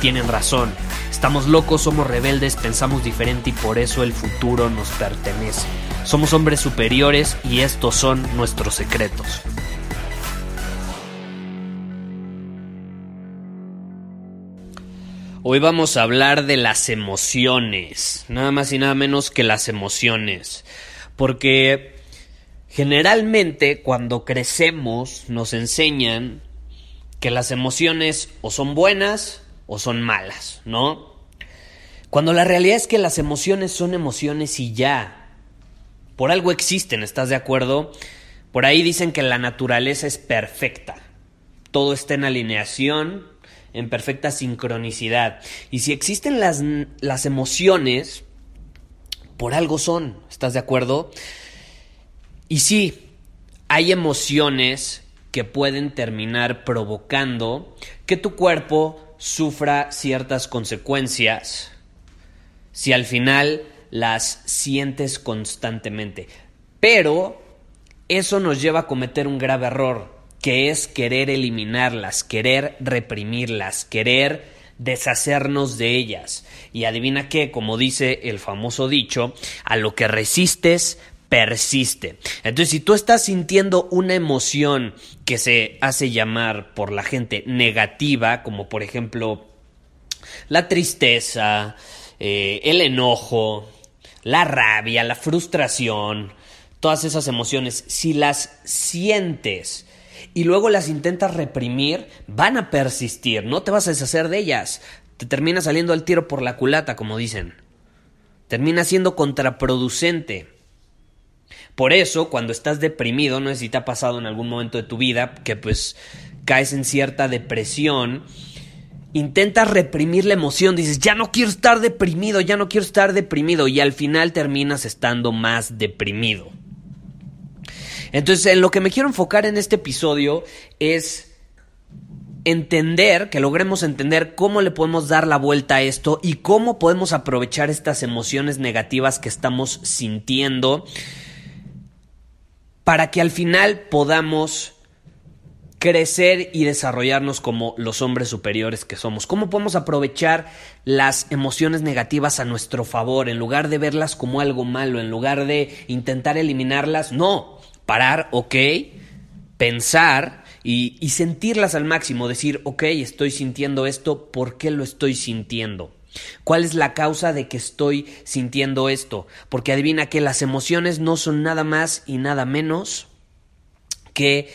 tienen razón. Estamos locos, somos rebeldes, pensamos diferente y por eso el futuro nos pertenece. Somos hombres superiores y estos son nuestros secretos. Hoy vamos a hablar de las emociones, nada más y nada menos que las emociones, porque generalmente cuando crecemos nos enseñan que las emociones o son buenas o son malas, ¿no? Cuando la realidad es que las emociones son emociones y ya, por algo existen, ¿estás de acuerdo? Por ahí dicen que la naturaleza es perfecta, todo está en alineación, en perfecta sincronicidad. Y si existen las, las emociones, por algo son, ¿estás de acuerdo? Y sí, hay emociones que pueden terminar provocando que tu cuerpo sufra ciertas consecuencias si al final las sientes constantemente. Pero eso nos lleva a cometer un grave error que es querer eliminarlas, querer reprimirlas, querer deshacernos de ellas. Y adivina qué, como dice el famoso dicho, a lo que resistes, persiste. Entonces, si tú estás sintiendo una emoción que se hace llamar por la gente negativa, como por ejemplo la tristeza, eh, el enojo, la rabia, la frustración, todas esas emociones, si las sientes y luego las intentas reprimir, van a persistir, no te vas a deshacer de ellas. Te termina saliendo al tiro por la culata, como dicen. Termina siendo contraproducente. Por eso, cuando estás deprimido, no sé si te ha pasado en algún momento de tu vida, que pues caes en cierta depresión, intentas reprimir la emoción, dices, ya no quiero estar deprimido, ya no quiero estar deprimido, y al final terminas estando más deprimido. Entonces, en lo que me quiero enfocar en este episodio es entender, que logremos entender cómo le podemos dar la vuelta a esto y cómo podemos aprovechar estas emociones negativas que estamos sintiendo para que al final podamos crecer y desarrollarnos como los hombres superiores que somos. ¿Cómo podemos aprovechar las emociones negativas a nuestro favor en lugar de verlas como algo malo, en lugar de intentar eliminarlas? No, parar, ok, pensar y, sentirlas al máximo, decir, ok, estoy sintiendo esto, ¿por qué lo estoy sintiendo? ¿Cuál es la causa de que estoy sintiendo esto? Porque adivina que las emociones no son nada más y nada menos que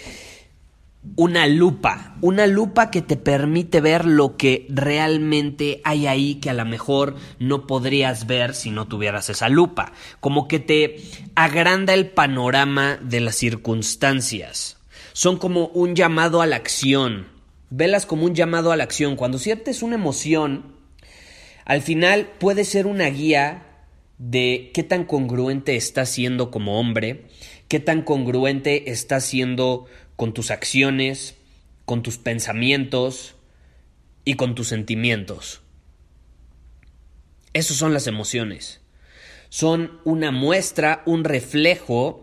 una lupa, una lupa que te permite ver lo que realmente hay ahí que a lo mejor no podrías ver si no tuvieras esa lupa, como que te agranda el panorama de las circunstancias. Son como un llamado a la acción. Velas como un llamado a la acción. Cuando sientes una emoción, al final puede ser una guía de qué tan congruente estás siendo como hombre, qué tan congruente estás siendo con tus acciones, con tus pensamientos y con tus sentimientos. Esas son las emociones. Son una muestra, un reflejo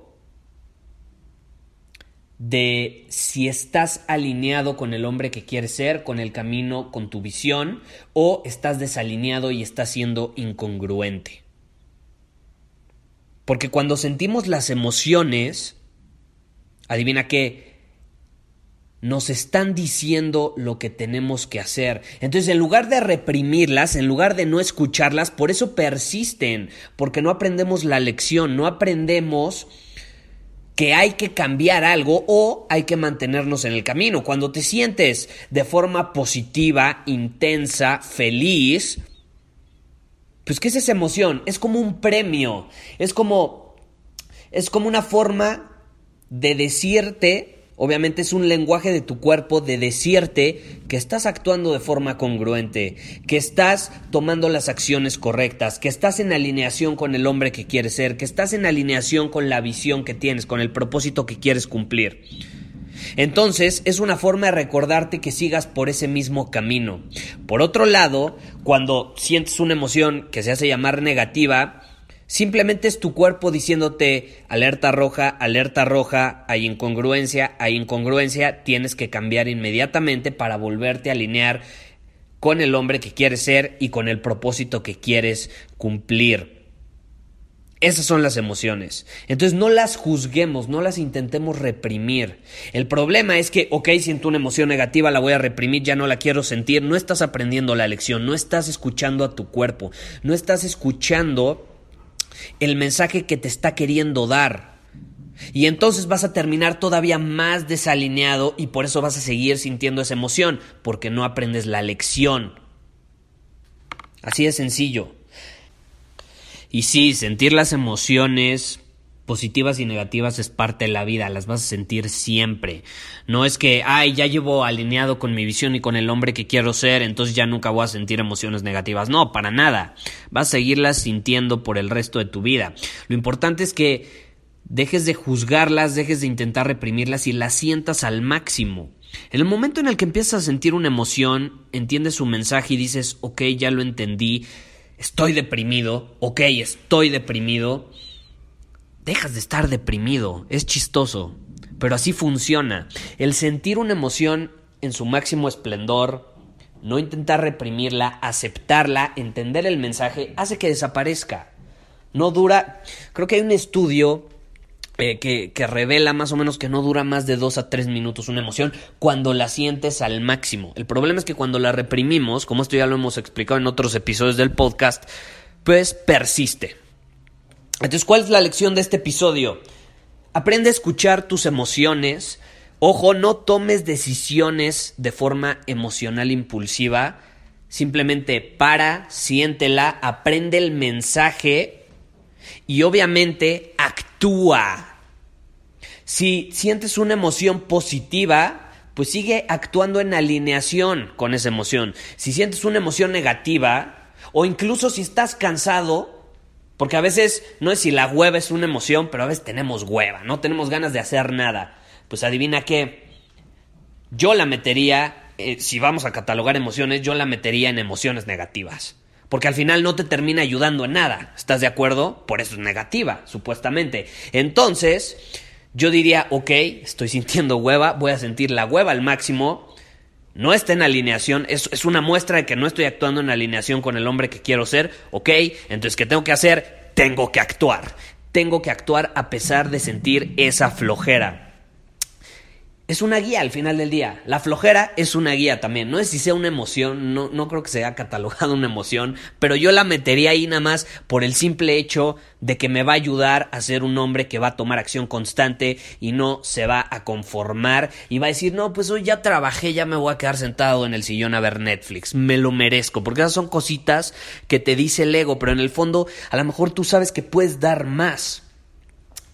de si estás alineado con el hombre que quieres ser, con el camino, con tu visión, o estás desalineado y estás siendo incongruente. Porque cuando sentimos las emociones, adivina qué, nos están diciendo lo que tenemos que hacer. Entonces, en lugar de reprimirlas, en lugar de no escucharlas, por eso persisten, porque no aprendemos la lección, no aprendemos que hay que cambiar algo o hay que mantenernos en el camino. Cuando te sientes de forma positiva, intensa, feliz, Pues ¿qué es esa emoción? Es como un premio, es como es como una forma de decirte Obviamente es un lenguaje de tu cuerpo de decirte que estás actuando de forma congruente, que estás tomando las acciones correctas, que estás en alineación con el hombre que quieres ser, que estás en alineación con la visión que tienes, con el propósito que quieres cumplir. Entonces es una forma de recordarte que sigas por ese mismo camino. Por otro lado, cuando sientes una emoción que se hace llamar negativa, Simplemente es tu cuerpo diciéndote alerta roja, alerta roja, hay incongruencia, hay incongruencia, tienes que cambiar inmediatamente para volverte a alinear con el hombre que quieres ser y con el propósito que quieres cumplir. Esas son las emociones. Entonces no las juzguemos, no las intentemos reprimir. El problema es que, ok, siento una emoción negativa, la voy a reprimir, ya no la quiero sentir. No estás aprendiendo la lección, no estás escuchando a tu cuerpo, no estás escuchando el mensaje que te está queriendo dar. Y entonces vas a terminar todavía más desalineado y por eso vas a seguir sintiendo esa emoción, porque no aprendes la lección. Así de sencillo. Y sí, sentir las emociones positivas y negativas es parte de la vida, las vas a sentir siempre. No es que, ay, ya llevo alineado con mi visión y con el hombre que quiero ser, entonces ya nunca voy a sentir emociones negativas. No, para nada. Vas a seguirlas sintiendo por el resto de tu vida. Lo importante es que dejes de juzgarlas, dejes de intentar reprimirlas y las sientas al máximo. En el momento en el que empiezas a sentir una emoción, entiendes su mensaje y dices, ok, ya lo entendí, estoy deprimido, ok, estoy deprimido, dejas de estar deprimido. Es chistoso, pero así funciona. El sentir una emoción en su máximo esplendor, no intentar reprimirla, aceptarla, entender el mensaje, hace que desaparezca. No dura, creo que hay un estudio eh, que, que, revela más o menos que no dura más de dos a tres minutos una emoción cuando la sientes al máximo. El problema es que cuando la reprimimos, como esto ya lo hemos explicado en otros episodios del podcast, pues persiste. Entonces, ¿cuál es la lección de este episodio? Aprende a escuchar tus emociones. Ojo, no tomes decisiones de forma emocional impulsiva. Simplemente para, siéntela, aprende el mensaje y obviamente actúa. Si sientes una emoción positiva, pues sigue actuando en alineación con esa emoción. Si sientes una emoción negativa, o incluso si estás cansado, porque a veces no es si la hueva es una emoción, pero a veces tenemos hueva, no tenemos ganas de hacer nada. Pues adivina qué. Yo la metería, eh, si vamos a catalogar emociones, yo la metería en emociones negativas. Porque al final no te termina ayudando en nada. ¿Estás de acuerdo? Por eso es negativa, supuestamente. Entonces, yo diría, ok, estoy sintiendo hueva, voy a sentir la hueva al máximo. No está en alineación, es, es, una muestra de que no estoy actuando en alineación con el hombre que quiero ser, ok, entonces ¿qué tengo que hacer? Tengo que actuar, tengo que actuar a pesar de sentir esa flojera es una guía al final del día. La flojera es una guía también. No es si sea una emoción, no, no creo que sea catalogado una emoción, pero yo la metería ahí nada más por el simple hecho de que me va a ayudar a ser un hombre que va a tomar acción constante y no se va a conformar y va a decir, no, pues hoy ya trabajé, ya me voy a quedar sentado en el sillón a ver Netflix. Me lo merezco, porque esas son cositas que te dice el ego, pero en el fondo a lo mejor tú sabes que puedes dar más,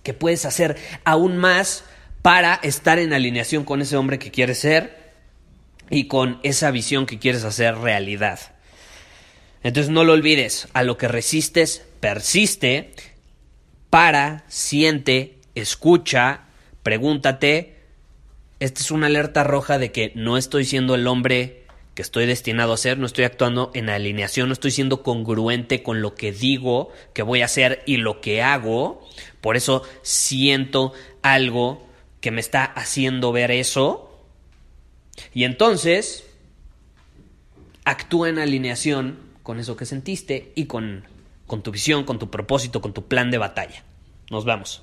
que puedes hacer aún más para estar en alineación con ese hombre que quieres ser y con esa visión que quieres hacer realidad. Entonces no lo olvides, a lo que resistes, persiste, para, siente, escucha, pregúntate, esta es una alerta roja de que no estoy siendo el hombre que estoy destinado a ser, no estoy actuando en alineación, no estoy siendo congruente con lo que digo que voy a hacer y lo que hago, por eso siento algo que me está haciendo ver eso. Y entonces actúa en alineación con eso que sentiste y con, con tu visión, con tu propósito, con tu plan de batalla. Nos vemos.